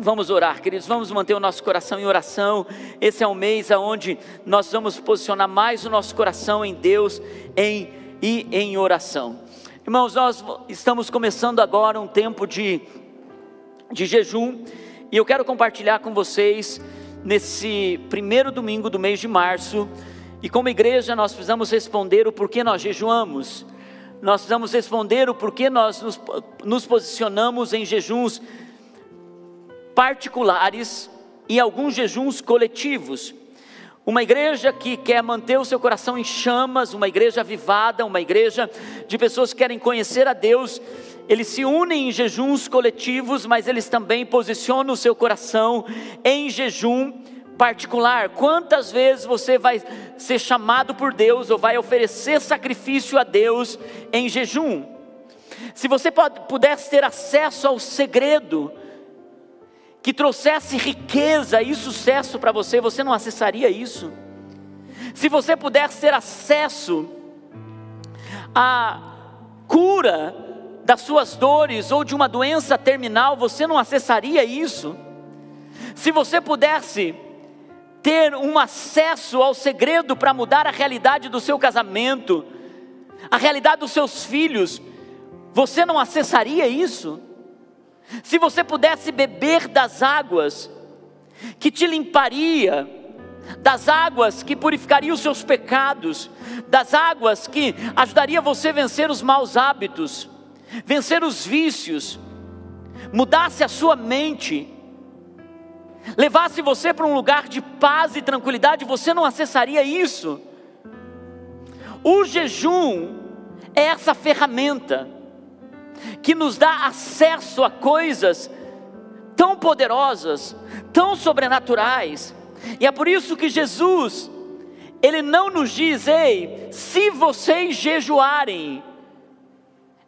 Vamos orar, queridos, vamos manter o nosso coração em oração. Esse é um mês onde nós vamos posicionar mais o nosso coração em Deus em, e em oração. Irmãos, nós estamos começando agora um tempo de, de jejum e eu quero compartilhar com vocês nesse primeiro domingo do mês de março. E como igreja, nós precisamos responder o porquê nós jejuamos. Nós precisamos responder o porquê nós nos, nos posicionamos em jejuns particulares e alguns jejuns coletivos. Uma igreja que quer manter o seu coração em chamas, uma igreja avivada, uma igreja de pessoas que querem conhecer a Deus, eles se unem em jejuns coletivos, mas eles também posicionam o seu coração em jejum particular. Quantas vezes você vai ser chamado por Deus ou vai oferecer sacrifício a Deus em jejum? Se você pudesse ter acesso ao segredo, que trouxesse riqueza e sucesso para você, você não acessaria isso? Se você pudesse ter acesso à cura das suas dores ou de uma doença terminal, você não acessaria isso? Se você pudesse ter um acesso ao segredo para mudar a realidade do seu casamento, a realidade dos seus filhos, você não acessaria isso? Se você pudesse beber das águas que te limparia, das águas que purificaria os seus pecados, das águas que ajudaria você a vencer os maus hábitos, vencer os vícios, mudasse a sua mente, levasse você para um lugar de paz e tranquilidade, você não acessaria isso. O jejum é essa ferramenta que nos dá acesso a coisas tão poderosas, tão sobrenaturais. E é por isso que Jesus, ele não nos diz, ei, se vocês jejuarem,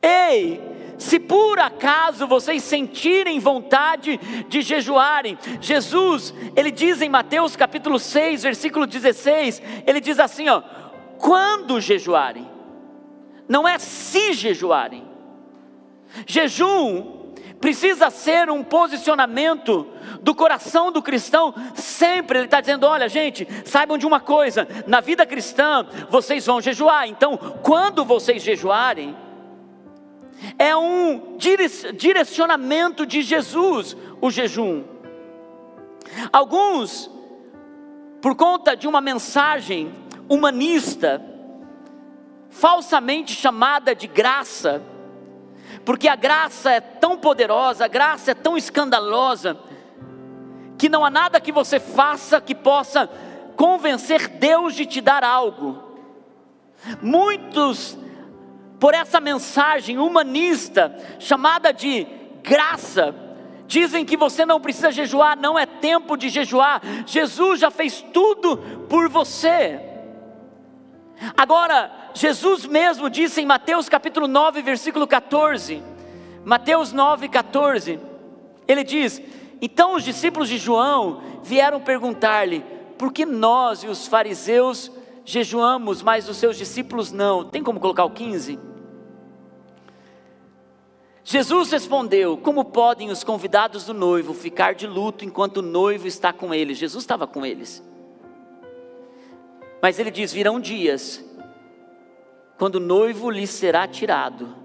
ei, se por acaso vocês sentirem vontade de jejuarem, Jesus, ele diz em Mateus capítulo 6, versículo 16, ele diz assim, ó, quando jejuarem, não é se jejuarem, Jejum precisa ser um posicionamento do coração do cristão, sempre ele está dizendo: olha, gente, saibam de uma coisa, na vida cristã vocês vão jejuar, então, quando vocês jejuarem, é um direcionamento de Jesus o jejum. Alguns, por conta de uma mensagem humanista, falsamente chamada de graça, porque a graça é tão poderosa, a graça é tão escandalosa, que não há nada que você faça que possa convencer Deus de te dar algo. Muitos, por essa mensagem humanista, chamada de graça, dizem que você não precisa jejuar, não é tempo de jejuar, Jesus já fez tudo por você. Agora, Jesus mesmo disse em Mateus capítulo 9, versículo 14, Mateus 9, 14, ele diz: Então os discípulos de João vieram perguntar-lhe, por que nós e os fariseus jejuamos, mas os seus discípulos não? Tem como colocar o 15? Jesus respondeu: Como podem os convidados do noivo ficar de luto enquanto o noivo está com eles? Jesus estava com eles. Mas ele diz: Virão dias quando o noivo lhe será tirado.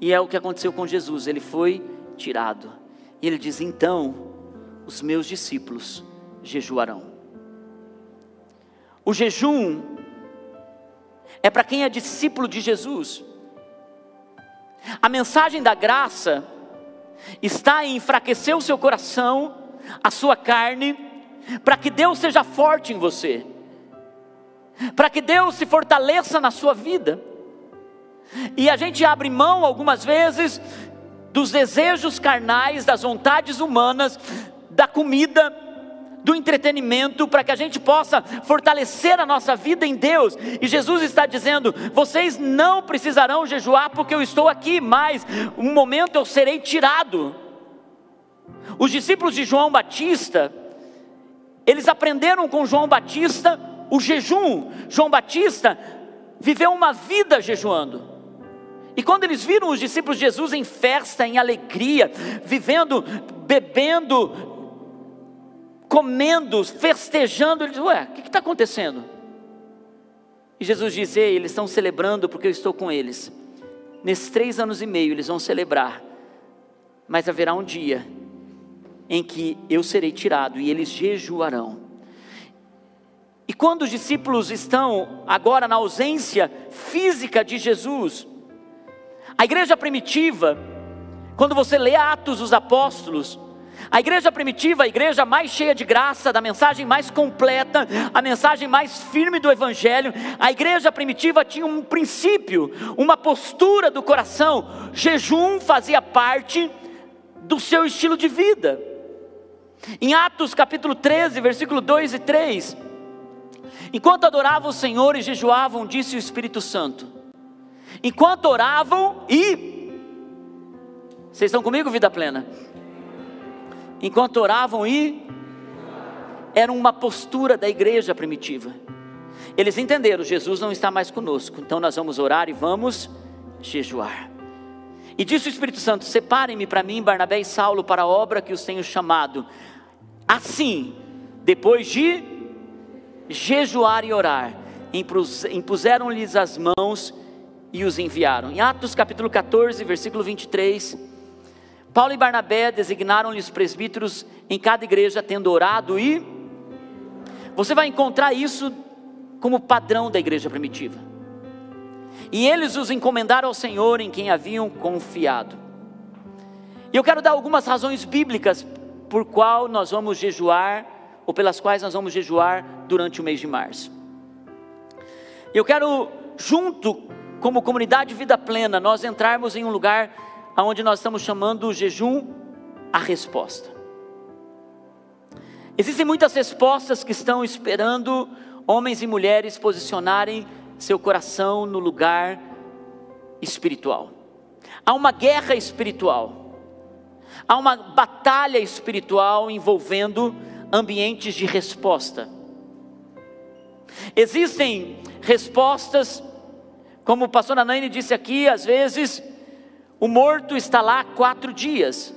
E é o que aconteceu com Jesus, ele foi tirado. E ele diz: Então, os meus discípulos jejuarão. O jejum é para quem é discípulo de Jesus. A mensagem da graça está em enfraquecer o seu coração, a sua carne, para que Deus seja forte em você para que Deus se fortaleça na sua vida. E a gente abre mão algumas vezes dos desejos carnais, das vontades humanas, da comida, do entretenimento, para que a gente possa fortalecer a nossa vida em Deus. E Jesus está dizendo: vocês não precisarão jejuar, porque eu estou aqui, mas um momento eu serei tirado. Os discípulos de João Batista, eles aprenderam com João Batista o jejum. João Batista viveu uma vida jejuando. E quando eles viram os discípulos de Jesus em festa, em alegria, vivendo bebendo, comendo, festejando. Ele diz: Ué, o que está acontecendo? E Jesus diz: Ei, eles estão celebrando porque eu estou com eles. Nesses três anos e meio eles vão celebrar, mas haverá um dia em que eu serei tirado e eles jejuarão. E quando os discípulos estão agora na ausência física de Jesus, a igreja primitiva, quando você lê Atos dos Apóstolos, a igreja primitiva, a igreja mais cheia de graça, da mensagem mais completa, a mensagem mais firme do Evangelho, a igreja primitiva tinha um princípio, uma postura do coração, jejum fazia parte do seu estilo de vida. Em Atos capítulo 13, versículo 2 e 3, enquanto adoravam o Senhor e jejuavam, disse o Espírito Santo, enquanto oravam e. Vocês estão comigo, vida plena? Enquanto oravam e. Era uma postura da igreja primitiva. Eles entenderam: Jesus não está mais conosco, então nós vamos orar e vamos jejuar. E disse o Espírito Santo: Separem-me para mim, Barnabé e Saulo, para a obra que os tenho chamado. Assim, depois de jejuar e orar, impuseram-lhes as mãos e os enviaram. Em Atos capítulo 14, versículo 23, Paulo e Barnabé designaram-lhes presbíteros em cada igreja, tendo orado e. Você vai encontrar isso como padrão da igreja primitiva. E eles os encomendaram ao Senhor em quem haviam confiado. E eu quero dar algumas razões bíblicas por qual nós vamos jejuar, ou pelas quais nós vamos jejuar durante o mês de março. Eu quero, junto, como comunidade Vida Plena, nós entrarmos em um lugar onde nós estamos chamando o jejum a resposta. Existem muitas respostas que estão esperando homens e mulheres posicionarem seu coração no lugar espiritual. Há uma guerra espiritual Há uma batalha espiritual envolvendo ambientes de resposta. Existem respostas, como o pastor Anaine disse aqui, às vezes o morto está lá há quatro dias,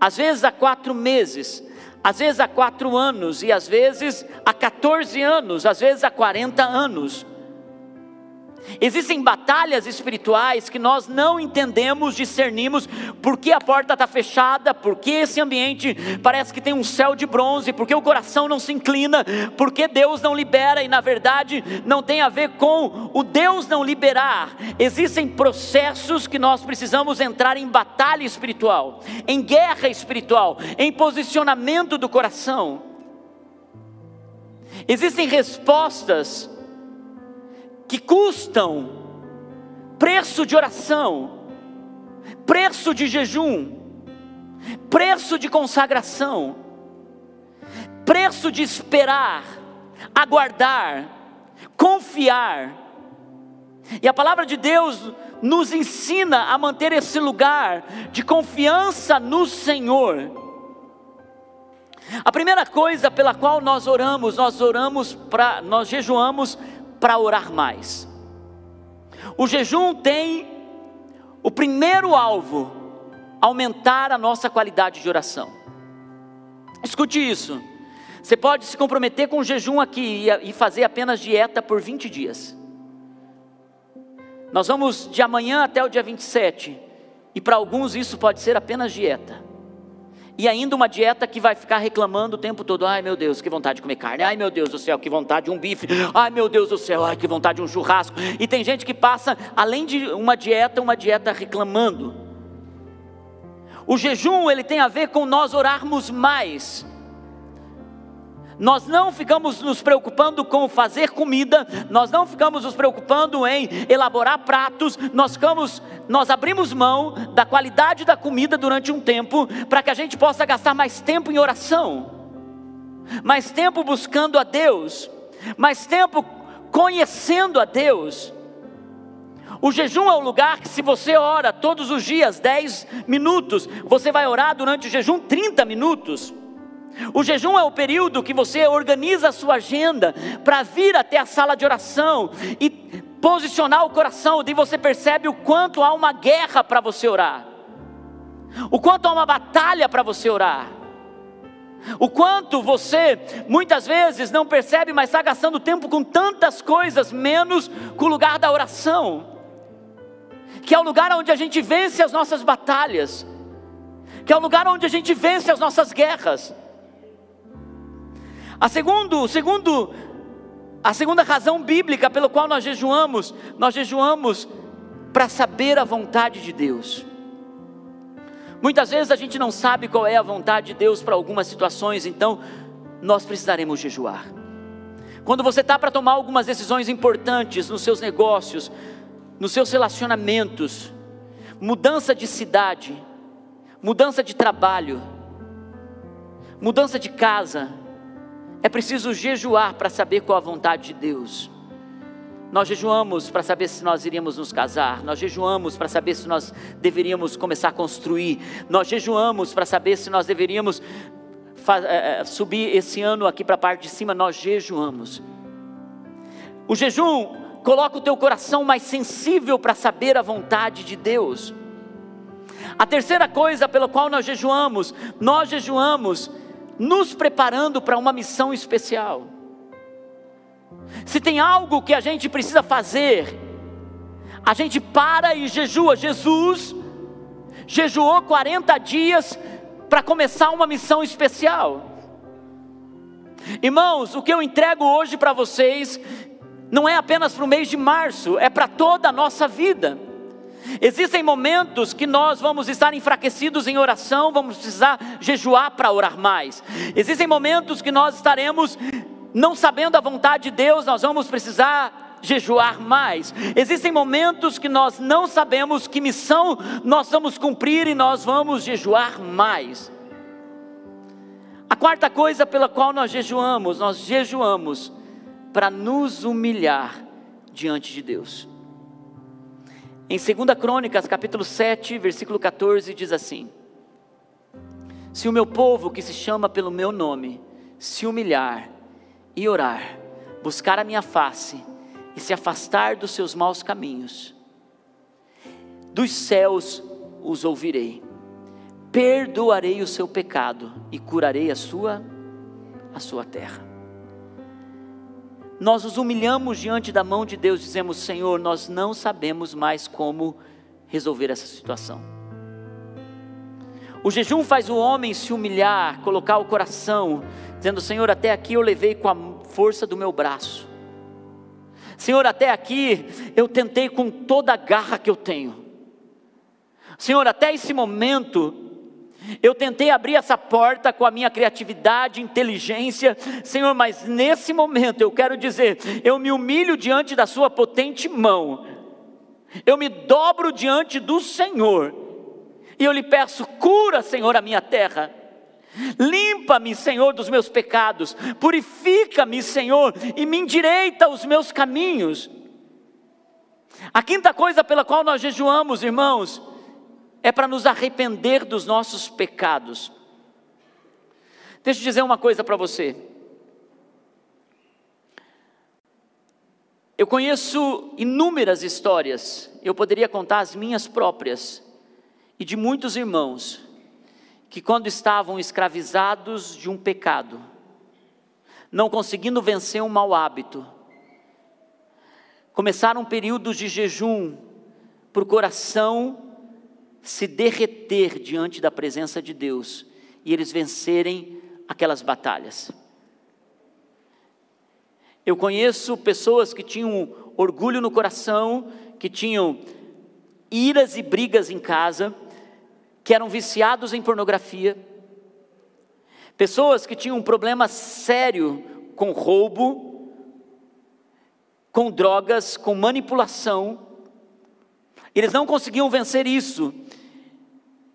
às vezes há quatro meses, às vezes há quatro anos, e às vezes há 14 anos, às vezes há 40 anos. Existem batalhas espirituais que nós não entendemos, discernimos, porque a porta está fechada, porque esse ambiente parece que tem um céu de bronze, porque o coração não se inclina, porque Deus não libera, e na verdade não tem a ver com o Deus não liberar. Existem processos que nós precisamos entrar em batalha espiritual, em guerra espiritual, em posicionamento do coração. Existem respostas que custam preço de oração, preço de jejum, preço de consagração, preço de esperar, aguardar, confiar. E a palavra de Deus nos ensina a manter esse lugar de confiança no Senhor. A primeira coisa pela qual nós oramos, nós oramos para, nós jejuamos para orar mais. O jejum tem o primeiro alvo, aumentar a nossa qualidade de oração. Escute isso. Você pode se comprometer com o jejum aqui e fazer apenas dieta por 20 dias. Nós vamos de amanhã até o dia 27, e para alguns isso pode ser apenas dieta e ainda uma dieta que vai ficar reclamando o tempo todo: ai meu Deus, que vontade de comer carne, ai meu Deus do céu, que vontade de um bife, ai meu Deus do céu, ai que vontade de um churrasco. E tem gente que passa, além de uma dieta, uma dieta reclamando. O jejum, ele tem a ver com nós orarmos mais. Nós não ficamos nos preocupando com fazer comida, nós não ficamos nos preocupando em elaborar pratos, nós ficamos, nós abrimos mão da qualidade da comida durante um tempo para que a gente possa gastar mais tempo em oração, mais tempo buscando a Deus, mais tempo conhecendo a Deus. O jejum é o lugar que, se você ora todos os dias 10 minutos, você vai orar durante o jejum 30 minutos. O jejum é o período que você organiza a sua agenda para vir até a sala de oração e posicionar o coração, e você percebe o quanto há uma guerra para você orar. O quanto há uma batalha para você orar. O quanto você muitas vezes não percebe, mas está gastando tempo com tantas coisas, menos com o lugar da oração, que é o lugar onde a gente vence as nossas batalhas, que é o lugar onde a gente vence as nossas guerras. A segundo, segundo, a segunda razão bíblica pela qual nós jejuamos, nós jejuamos para saber a vontade de Deus. Muitas vezes a gente não sabe qual é a vontade de Deus para algumas situações, então nós precisaremos jejuar. Quando você está para tomar algumas decisões importantes nos seus negócios, nos seus relacionamentos, mudança de cidade, mudança de trabalho, mudança de casa, é preciso jejuar para saber qual a vontade de Deus. Nós jejuamos para saber se nós iríamos nos casar, nós jejuamos para saber se nós deveríamos começar a construir, nós jejuamos para saber se nós deveríamos é, subir esse ano aqui para a parte de cima, nós jejuamos. O jejum coloca o teu coração mais sensível para saber a vontade de Deus. A terceira coisa pela qual nós jejuamos, nós jejuamos nos preparando para uma missão especial. Se tem algo que a gente precisa fazer, a gente para e jejua. Jesus jejuou 40 dias para começar uma missão especial. Irmãos, o que eu entrego hoje para vocês não é apenas para o mês de março, é para toda a nossa vida. Existem momentos que nós vamos estar enfraquecidos em oração, vamos precisar jejuar para orar mais. Existem momentos que nós estaremos não sabendo a vontade de Deus, nós vamos precisar jejuar mais. Existem momentos que nós não sabemos que missão nós vamos cumprir e nós vamos jejuar mais. A quarta coisa pela qual nós jejuamos, nós jejuamos para nos humilhar diante de Deus. Em 2 Crônicas, capítulo 7, versículo 14, diz assim: Se o meu povo que se chama pelo meu nome se humilhar e orar, buscar a minha face e se afastar dos seus maus caminhos, dos céus os ouvirei, perdoarei o seu pecado e curarei a sua a sua terra. Nós nos humilhamos diante da mão de Deus, dizemos: Senhor, nós não sabemos mais como resolver essa situação. O jejum faz o homem se humilhar, colocar o coração dizendo: Senhor, até aqui eu levei com a força do meu braço. Senhor, até aqui eu tentei com toda a garra que eu tenho. Senhor, até esse momento eu tentei abrir essa porta com a minha criatividade, inteligência, Senhor, mas nesse momento eu quero dizer, eu me humilho diante da Sua potente mão, eu me dobro diante do Senhor, e eu lhe peço, cura, Senhor, a minha terra, Limpa-me, Senhor, dos meus pecados, purifica-me, Senhor, e me endireita os meus caminhos. A quinta coisa pela qual nós jejuamos, irmãos, é para nos arrepender dos nossos pecados. Deixa eu dizer uma coisa para você. Eu conheço inúmeras histórias, eu poderia contar as minhas próprias, e de muitos irmãos, que, quando estavam escravizados de um pecado, não conseguindo vencer um mau hábito, começaram períodos de jejum para o coração se derreter diante da presença de Deus e eles vencerem aquelas batalhas. Eu conheço pessoas que tinham orgulho no coração, que tinham iras e brigas em casa, que eram viciados em pornografia, pessoas que tinham um problema sério com roubo, com drogas, com manipulação, eles não conseguiam vencer isso,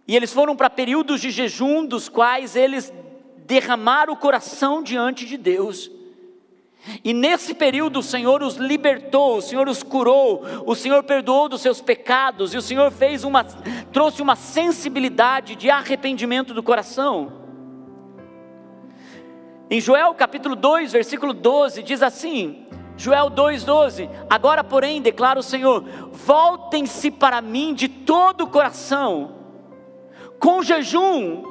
e eles foram para períodos de jejum, dos quais eles derramaram o coração diante de Deus. E nesse período o Senhor os libertou, o Senhor os curou, o Senhor perdoou dos seus pecados e o Senhor fez uma trouxe uma sensibilidade de arrependimento do coração. Em Joel capítulo 2, versículo 12, diz assim: Joel 2,12: Agora, porém, declara o Senhor: voltem-se para mim de todo o coração, com jejum,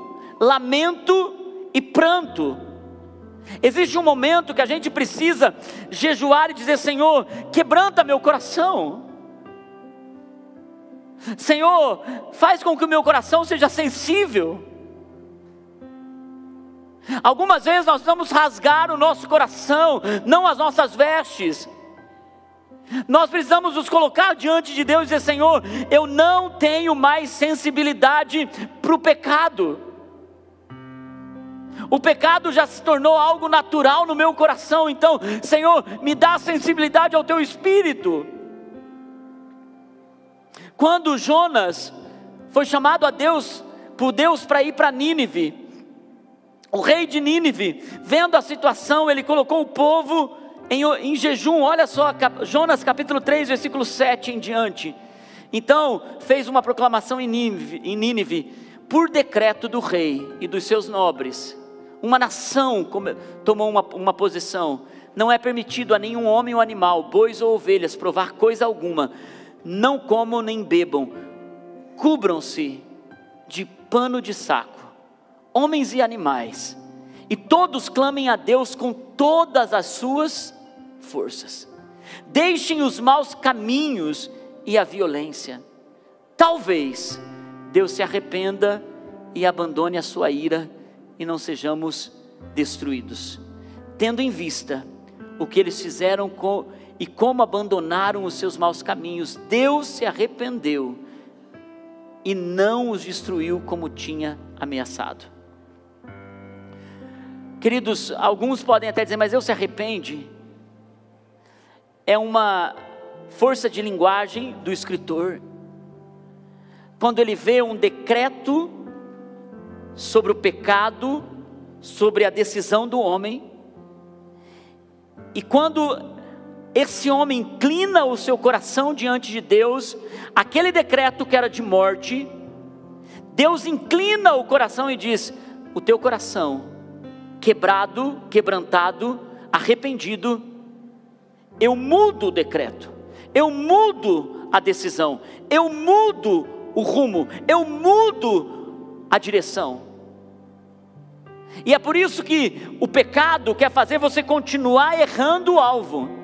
lamento e pranto. Existe um momento que a gente precisa jejuar e dizer: Senhor, quebranta meu coração. Senhor, faz com que o meu coração seja sensível. Algumas vezes nós vamos rasgar o nosso coração, não as nossas vestes. Nós precisamos nos colocar diante de Deus e dizer: Senhor, eu não tenho mais sensibilidade para o pecado. O pecado já se tornou algo natural no meu coração, então, Senhor, me dá sensibilidade ao teu espírito. Quando Jonas foi chamado a Deus, por Deus para ir para Nínive, o rei de Nínive, vendo a situação, ele colocou o povo em, em jejum, olha só, Jonas capítulo 3, versículo 7 em diante. Então, fez uma proclamação em Nínive, em Nínive por decreto do rei e dos seus nobres. Uma nação tomou uma, uma posição. Não é permitido a nenhum homem ou animal, bois ou ovelhas, provar coisa alguma. Não comam nem bebam. Cubram-se de pano de saco, homens e animais, e todos clamem a Deus com todas as suas forças. Deixem os maus caminhos e a violência. Talvez Deus se arrependa e abandone a sua ira e não sejamos destruídos. Tendo em vista o que eles fizeram com, e como abandonaram os seus maus caminhos, Deus se arrependeu e não os destruiu como tinha ameaçado. Queridos, alguns podem até dizer, mas Deus se arrepende é uma força de linguagem do escritor. Quando ele vê um decreto sobre o pecado, sobre a decisão do homem, e quando esse homem inclina o seu coração diante de Deus, aquele decreto que era de morte, Deus inclina o coração e diz: O teu coração, quebrado, quebrantado, arrependido, eu mudo o decreto, eu mudo a decisão, eu mudo o rumo, eu mudo a direção. E é por isso que o pecado quer fazer você continuar errando o alvo.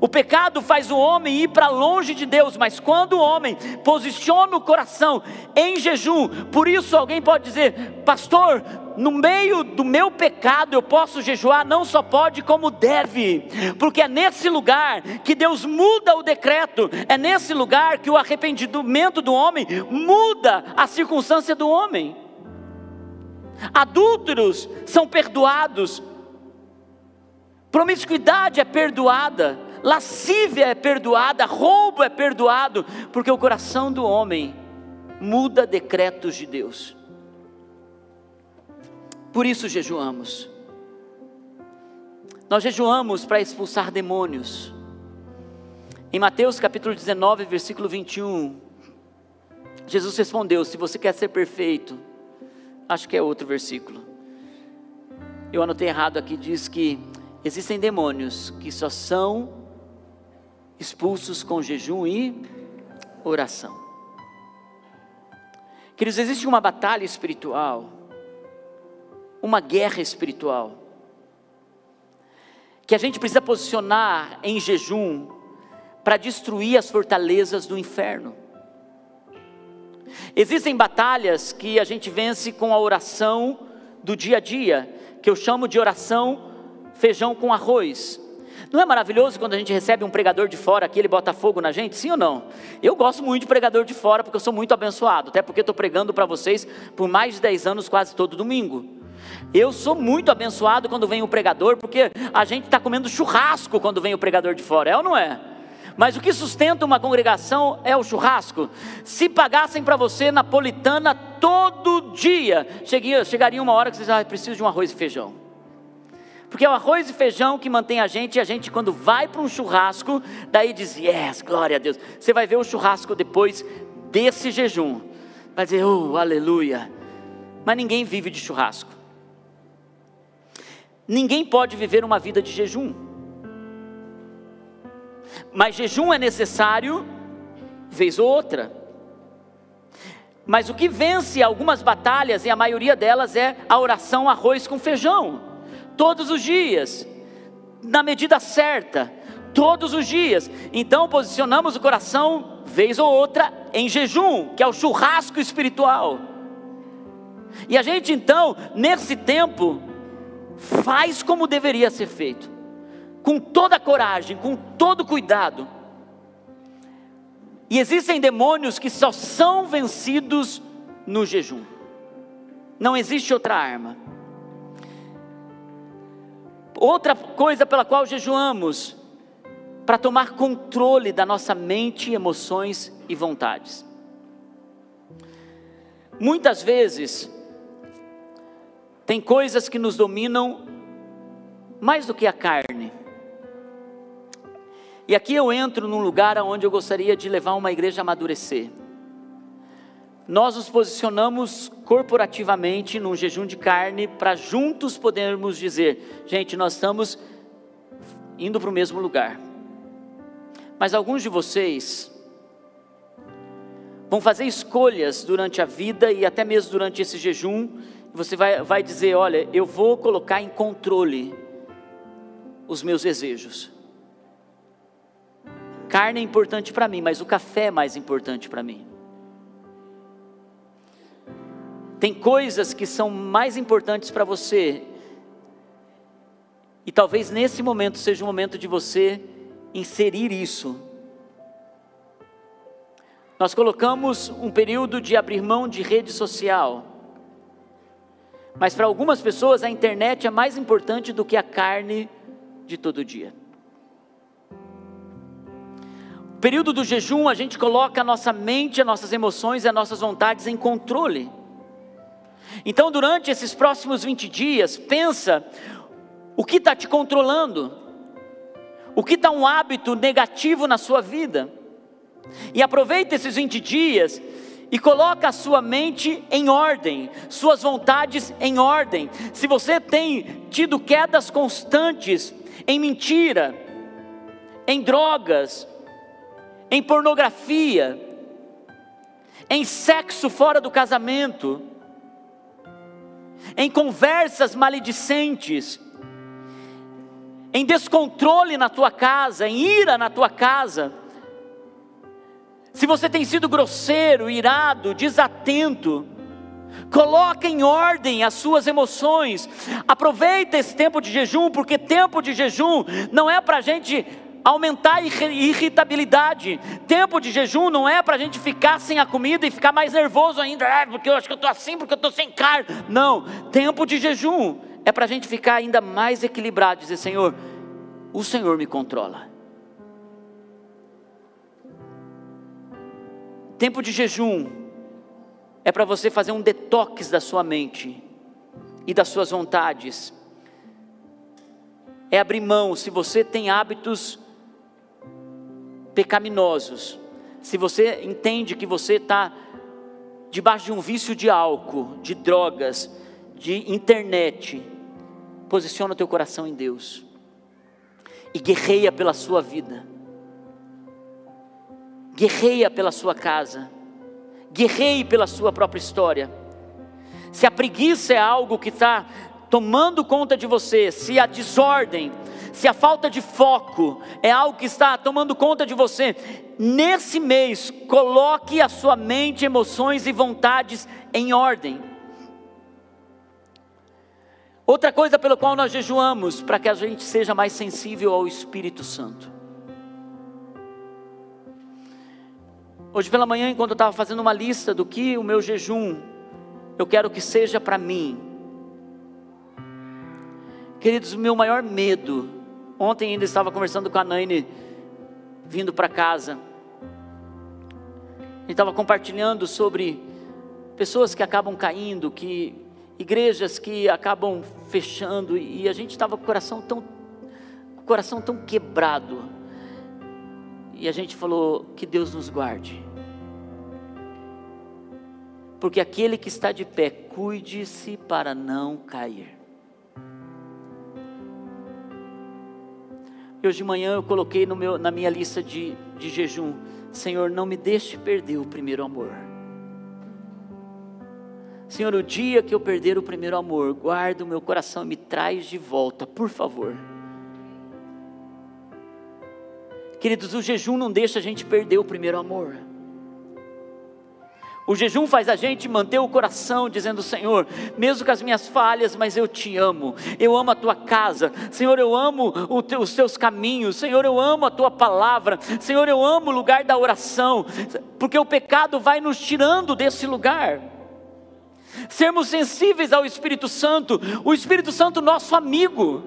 O pecado faz o homem ir para longe de Deus, mas quando o homem posiciona o coração em jejum, por isso alguém pode dizer, pastor, no meio do meu pecado eu posso jejuar, não só pode, como deve, porque é nesse lugar que Deus muda o decreto, é nesse lugar que o arrependimento do homem muda a circunstância do homem. Adúlteros são perdoados, promiscuidade é perdoada, lascívia é perdoada, roubo é perdoado, porque o coração do homem muda decretos de Deus. Por isso jejuamos. Nós jejuamos para expulsar demônios. Em Mateus capítulo 19, versículo 21, Jesus respondeu: Se você quer ser perfeito, acho que é outro versículo. Eu anotei errado aqui, diz que existem demônios que só são expulsos com jejum e oração. Queridos, existe uma batalha espiritual, uma guerra espiritual, que a gente precisa posicionar em jejum para destruir as fortalezas do inferno. Existem batalhas que a gente vence com a oração do dia a dia, que eu chamo de oração feijão com arroz. Não é maravilhoso quando a gente recebe um pregador de fora aqui, ele bota fogo na gente? Sim ou não? Eu gosto muito de pregador de fora porque eu sou muito abençoado, até porque estou pregando para vocês por mais de 10 anos, quase todo domingo. Eu sou muito abençoado quando vem o pregador, porque a gente está comendo churrasco quando vem o pregador de fora, é ou não é? Mas o que sustenta uma congregação é o churrasco. Se pagassem para você napolitana todo dia, chegaria uma hora que vocês ah, precisam de um arroz e feijão. Porque é o arroz e feijão que mantém a gente, e a gente, quando vai para um churrasco, daí diz: Yes, glória a Deus. Você vai ver o churrasco depois desse jejum. Vai dizer: Oh, aleluia. Mas ninguém vive de churrasco. Ninguém pode viver uma vida de jejum. Mas jejum é necessário, vez ou outra. Mas o que vence algumas batalhas, e a maioria delas é a oração arroz com feijão, todos os dias, na medida certa, todos os dias. Então posicionamos o coração, vez ou outra, em jejum, que é o churrasco espiritual. E a gente então, nesse tempo, faz como deveria ser feito, com toda a coragem, com todo cuidado. E existem demônios que só são vencidos no jejum. Não existe outra arma. Outra coisa pela qual jejuamos, para tomar controle da nossa mente, emoções e vontades. Muitas vezes, tem coisas que nos dominam mais do que a carne. E aqui eu entro num lugar onde eu gostaria de levar uma igreja a amadurecer. Nós nos posicionamos corporativamente num jejum de carne para juntos podermos dizer: gente, nós estamos indo para o mesmo lugar. Mas alguns de vocês vão fazer escolhas durante a vida e até mesmo durante esse jejum você vai, vai dizer: Olha, eu vou colocar em controle os meus desejos. Carne é importante para mim, mas o café é mais importante para mim. Tem coisas que são mais importantes para você, e talvez nesse momento seja o momento de você inserir isso. Nós colocamos um período de abrir mão de rede social mas para algumas pessoas a internet é mais importante do que a carne de todo dia. No período do jejum, a gente coloca a nossa mente, as nossas emoções e as nossas vontades em controle. Então, durante esses próximos 20 dias, pensa o que está te controlando, o que está um hábito negativo na sua vida, e aproveita esses 20 dias e coloca a sua mente em ordem, suas vontades em ordem. Se você tem tido quedas constantes em mentira, em drogas, em pornografia, em sexo fora do casamento, em conversas maledicentes, em descontrole na tua casa, em ira na tua casa, se você tem sido grosseiro, irado, desatento, coloque em ordem as suas emoções. Aproveita esse tempo de jejum, porque tempo de jejum não é para a gente aumentar a irritabilidade. Tempo de jejum não é para a gente ficar sem a comida e ficar mais nervoso ainda, ah, porque eu acho que eu estou assim, porque eu estou sem carne. Não, tempo de jejum é para a gente ficar ainda mais equilibrado, dizer, Senhor, o Senhor me controla. Tempo de jejum é para você fazer um detox da sua mente e das suas vontades. É abrir mão, se você tem hábitos pecaminosos, se você entende que você está debaixo de um vício de álcool, de drogas, de internet, posiciona o teu coração em Deus e guerreia pela sua vida. Guerreia pela sua casa, guerreie pela sua própria história. Se a preguiça é algo que está tomando conta de você, se a desordem, se a falta de foco é algo que está tomando conta de você, nesse mês, coloque a sua mente, emoções e vontades em ordem. Outra coisa pelo qual nós jejuamos, para que a gente seja mais sensível ao Espírito Santo. Hoje pela manhã, enquanto eu estava fazendo uma lista do que o meu jejum eu quero que seja para mim. Queridos, o meu maior medo, ontem ainda estava conversando com a Naine, vindo para casa, e estava compartilhando sobre pessoas que acabam caindo, que igrejas que acabam fechando, e a gente estava com o coração tão, com o coração tão quebrado. E a gente falou: que Deus nos guarde. Porque aquele que está de pé, cuide-se para não cair. Hoje de manhã eu coloquei meu, na minha lista de, de jejum: Senhor, não me deixe perder o primeiro amor. Senhor, o dia que eu perder o primeiro amor, guarda o meu coração e me traz de volta, por favor. Queridos, o jejum não deixa a gente perder o primeiro amor. O jejum faz a gente manter o coração dizendo: Senhor, mesmo com as minhas falhas, mas eu te amo, eu amo a tua casa, Senhor, eu amo os teus caminhos, Senhor, eu amo a tua palavra, Senhor, eu amo o lugar da oração, porque o pecado vai nos tirando desse lugar. Sermos sensíveis ao Espírito Santo, o Espírito Santo, nosso amigo,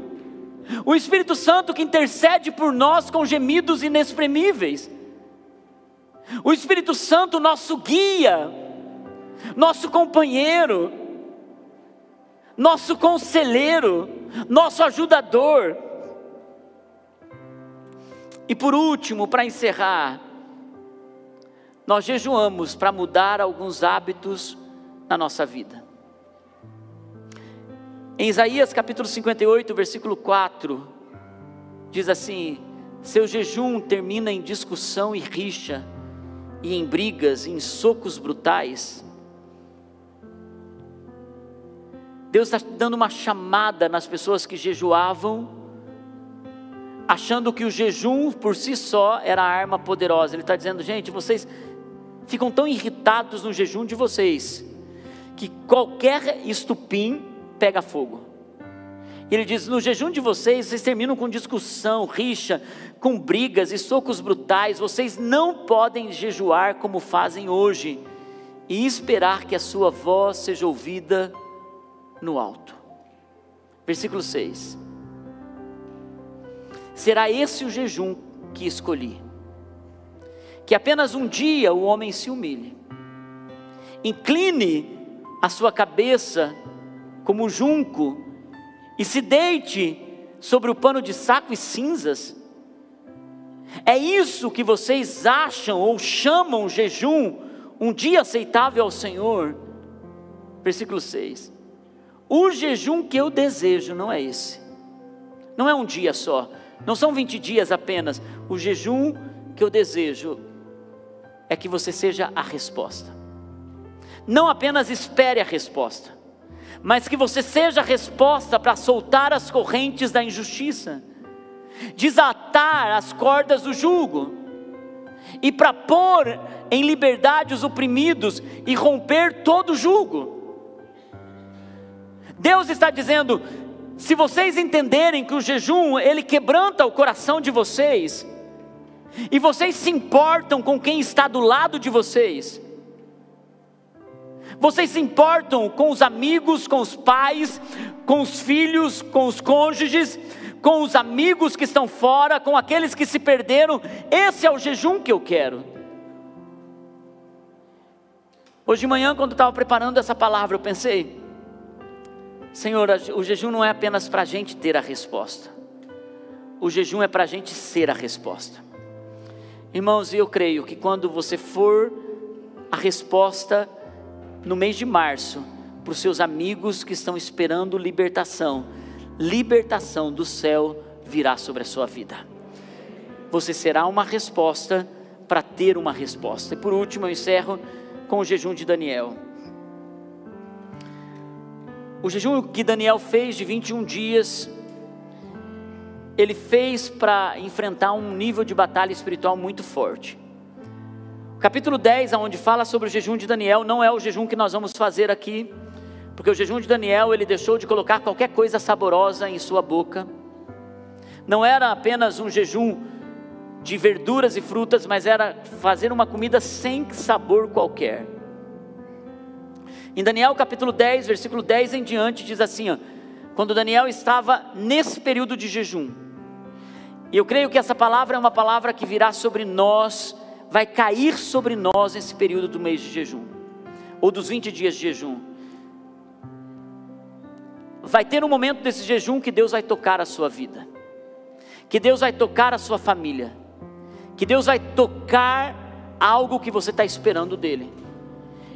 o Espírito Santo que intercede por nós com gemidos inexprimíveis. O Espírito Santo, nosso guia, nosso companheiro, nosso conselheiro, nosso ajudador. E por último, para encerrar, nós jejuamos para mudar alguns hábitos na nossa vida. Em Isaías capítulo 58, versículo 4, diz assim: Seu jejum termina em discussão e rixa e em brigas, em socos brutais. Deus está dando uma chamada nas pessoas que jejuavam, achando que o jejum por si só era a arma poderosa. Ele está dizendo, gente, vocês ficam tão irritados no jejum de vocês, que qualquer estupim pega fogo. E ele diz: no jejum de vocês, vocês terminam com discussão, rixa, com brigas e socos brutais. Vocês não podem jejuar como fazem hoje e esperar que a sua voz seja ouvida no alto. Versículo 6. Será esse o jejum que escolhi? Que apenas um dia o homem se humilhe, incline a sua cabeça como junco e se deite sobre o pano de saco e cinzas? É isso que vocês acham ou chamam jejum, um dia aceitável ao Senhor? Versículo 6. O jejum que eu desejo não é esse, não é um dia só, não são 20 dias apenas. O jejum que eu desejo é que você seja a resposta. Não apenas espere a resposta, mas que você seja a resposta para soltar as correntes da injustiça, desatar as cordas do jugo, e para pôr em liberdade os oprimidos e romper todo jugo. Deus está dizendo: se vocês entenderem que o jejum ele quebranta o coração de vocês, e vocês se importam com quem está do lado de vocês, vocês se importam com os amigos, com os pais, com os filhos, com os cônjuges, com os amigos que estão fora, com aqueles que se perderam. Esse é o jejum que eu quero. Hoje de manhã, quando estava preparando essa palavra, eu pensei: Senhor, o jejum não é apenas para a gente ter a resposta, o jejum é para a gente ser a resposta. Irmãos, eu creio que quando você for a resposta no mês de março para os seus amigos que estão esperando libertação. Libertação do céu virá sobre a sua vida. Você será uma resposta para ter uma resposta. E por último, eu encerro com o jejum de Daniel. O jejum que Daniel fez de 21 dias, ele fez para enfrentar um nível de batalha espiritual muito forte. Capítulo 10, onde fala sobre o jejum de Daniel, não é o jejum que nós vamos fazer aqui, porque o jejum de Daniel ele deixou de colocar qualquer coisa saborosa em sua boca. Não era apenas um jejum de verduras e frutas, mas era fazer uma comida sem sabor qualquer. Em Daniel capítulo 10, versículo 10 em diante, diz assim: ó, quando Daniel estava nesse período de jejum, e eu creio que essa palavra é uma palavra que virá sobre nós vai cair sobre nós nesse período do mês de jejum, ou dos 20 dias de jejum. Vai ter um momento desse jejum que Deus vai tocar a sua vida, que Deus vai tocar a sua família, que Deus vai tocar algo que você está esperando dele.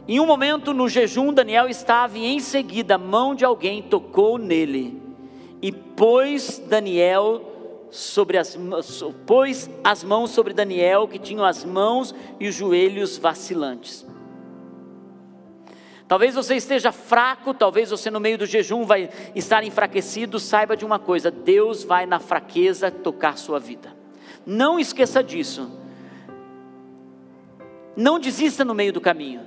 Em um momento no jejum, Daniel estava e em seguida a mão de alguém tocou nele e pôs Daniel sobre as pôs as mãos sobre Daniel, que tinha as mãos e os joelhos vacilantes. Talvez você esteja fraco, talvez você no meio do jejum vai estar enfraquecido. Saiba de uma coisa: Deus vai na fraqueza tocar sua vida. Não esqueça disso. Não desista no meio do caminho.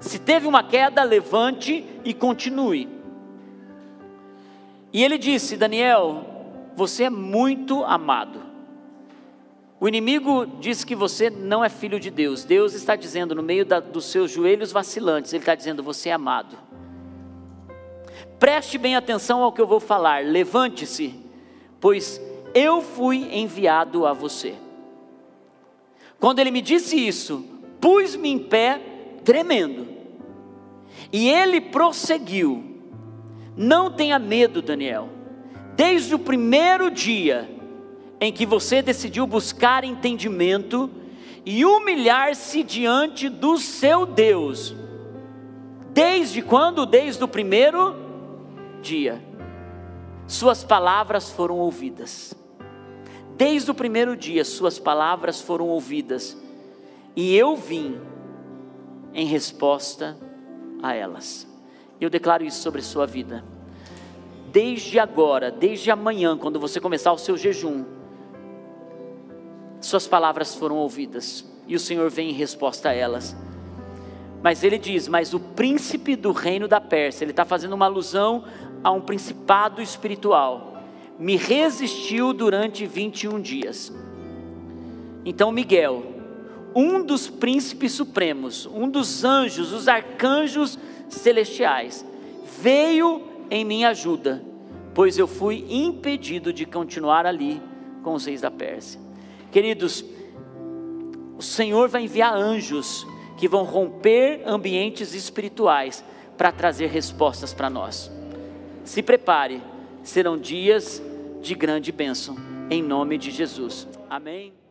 Se teve uma queda, levante e continue. E ele disse: Daniel, você é muito amado. O inimigo diz que você não é filho de Deus. Deus está dizendo, no meio da, dos seus joelhos vacilantes, Ele está dizendo: Você é amado. Preste bem atenção ao que eu vou falar. Levante-se, pois eu fui enviado a você. Quando ele me disse isso, pus-me em pé, tremendo. E ele prosseguiu: Não tenha medo, Daniel. Desde o primeiro dia em que você decidiu buscar entendimento e humilhar-se diante do seu Deus. Desde quando? Desde o primeiro dia. Suas palavras foram ouvidas. Desde o primeiro dia, suas palavras foram ouvidas. E eu vim em resposta a elas. Eu declaro isso sobre sua vida. Desde agora, desde amanhã, quando você começar o seu jejum, suas palavras foram ouvidas e o Senhor vem em resposta a elas. Mas ele diz: Mas o príncipe do reino da Pérsia, ele está fazendo uma alusão a um principado espiritual, me resistiu durante 21 dias. Então Miguel, um dos príncipes supremos, um dos anjos, os arcanjos celestiais, veio em minha ajuda, pois eu fui impedido de continuar ali com os reis da Pérsia. Queridos, o Senhor vai enviar anjos que vão romper ambientes espirituais para trazer respostas para nós. Se prepare, serão dias de grande bênção, em nome de Jesus. Amém.